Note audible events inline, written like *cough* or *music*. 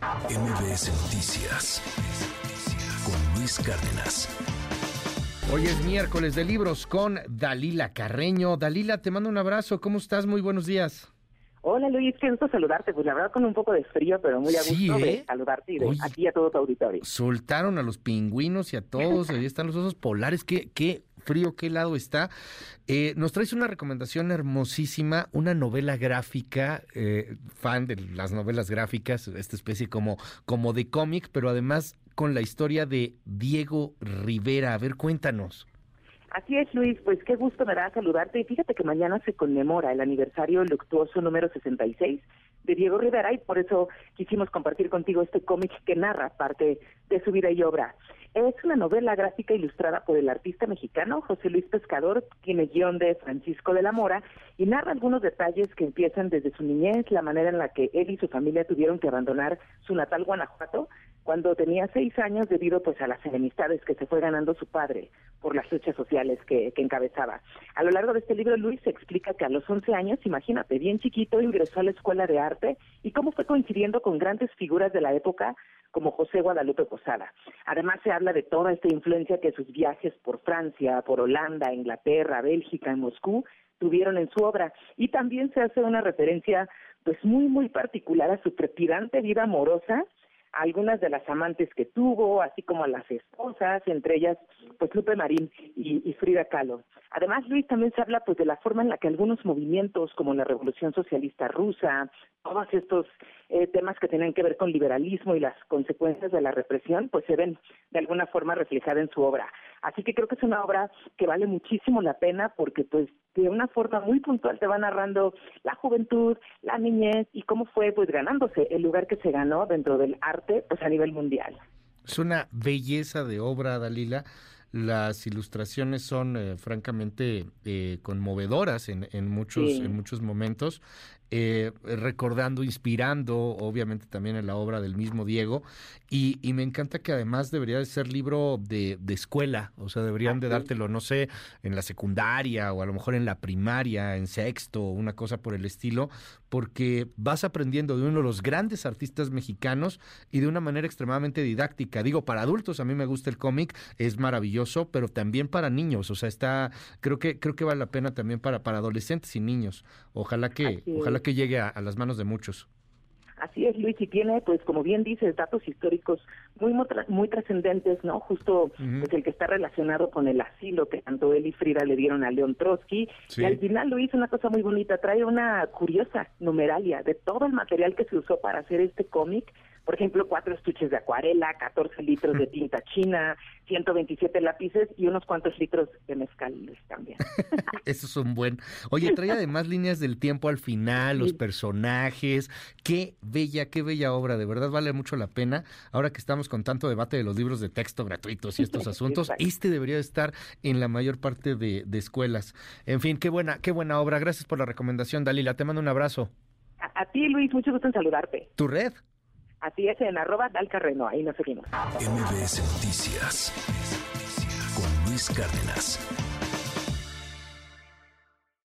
MBS Noticias con Luis Cárdenas. Hoy es miércoles de libros con Dalila Carreño. Dalila, te mando un abrazo. ¿Cómo estás? Muy buenos días. Hola Luis, qué gusto saludarte. Pues la verdad con un poco de frío, pero muy a gusto de ¿eh? saludarte y de aquí a todo tu auditorio. Soltaron a los pingüinos y a todos. Ahí están los osos polares. Qué, qué frío, qué helado está. Eh, nos traes una recomendación hermosísima, una novela gráfica, eh, fan de las novelas gráficas, esta especie como, como de cómic, pero además con la historia de Diego Rivera. A ver, cuéntanos. Así es, Luis, pues qué gusto me da saludarte. Y fíjate que mañana se conmemora el aniversario luctuoso número 66 de Diego Rivera y por eso quisimos compartir contigo este cómic que narra parte de su vida y obra. Es una novela gráfica ilustrada por el artista mexicano José Luis Pescador, quien guion de Francisco de la Mora, y narra algunos detalles que empiezan desde su niñez, la manera en la que él y su familia tuvieron que abandonar su natal Guanajuato cuando tenía seis años debido pues a las enemistades que se fue ganando su padre por las luchas sociales que, encabezaba. A lo largo de este libro Luis explica que a los once años, imagínate, bien chiquito, ingresó a la escuela de arte y cómo fue coincidiendo con grandes figuras de la época como José Guadalupe Posada. Además se habla de toda esta influencia que sus viajes por Francia, por Holanda, Inglaterra, Bélgica, en Moscú tuvieron en su obra y también se hace una referencia pues muy muy particular a su trepidante vida amorosa algunas de las amantes que tuvo, así como a las esposas, entre ellas pues Lupe Marín y, Frida Kahlo. Además, Luis también se habla pues de la forma en la que algunos movimientos como la Revolución Socialista Rusa, todos estos eh, temas que tienen que ver con liberalismo y las consecuencias de la represión, pues se ven de alguna forma reflejadas en su obra. Así que creo que es una obra que vale muchísimo la pena porque pues de una forma muy puntual te va narrando la juventud, la niñez y cómo fue pues ganándose el lugar que se ganó dentro del arte pues a nivel mundial. Es una belleza de obra, Dalila. Las ilustraciones son eh, francamente eh, conmovedoras en, en muchos sí. en muchos momentos eh, recordando, inspirando, obviamente también en la obra del mismo Diego, y, y me encanta que además debería de ser libro de, de escuela, o sea, deberían de dártelo, no sé, en la secundaria o a lo mejor en la primaria, en sexto, una cosa por el estilo, porque vas aprendiendo de uno de los grandes artistas mexicanos y de una manera extremadamente didáctica. Digo, para adultos a mí me gusta el cómic, es maravilloso, pero también para niños, o sea, está, creo que, creo que vale la pena también para, para adolescentes y niños. Ojalá que, ojalá que llegue a, a, las manos de muchos. Así es, Luis, y tiene, pues, como bien dices, datos históricos muy muy trascendentes, ¿no? Justo uh -huh. pues, el que está relacionado con el asilo que tanto él y Frida le dieron a León Trotsky. Sí. Y al final hizo una cosa muy bonita, trae una curiosa numeralia de todo el material que se usó para hacer este cómic por ejemplo, cuatro estuches de acuarela, 14 litros de tinta china, 127 lápices y unos cuantos litros de mezcal también. *laughs* Eso es un buen. Oye, trae además líneas del tiempo al final, los personajes. Qué bella, qué bella obra. De verdad vale mucho la pena. Ahora que estamos con tanto debate de los libros de texto gratuitos y estos *laughs* asuntos, este debería estar en la mayor parte de, de, escuelas. En fin, qué buena, qué buena obra. Gracias por la recomendación, Dalila. Te mando un abrazo. A, a ti, Luis, mucho gusto en saludarte. ¿Tu red? Así es, en arroba dalcarreno, ahí nos seguimos. MBS Noticias con Luis Cárdenas.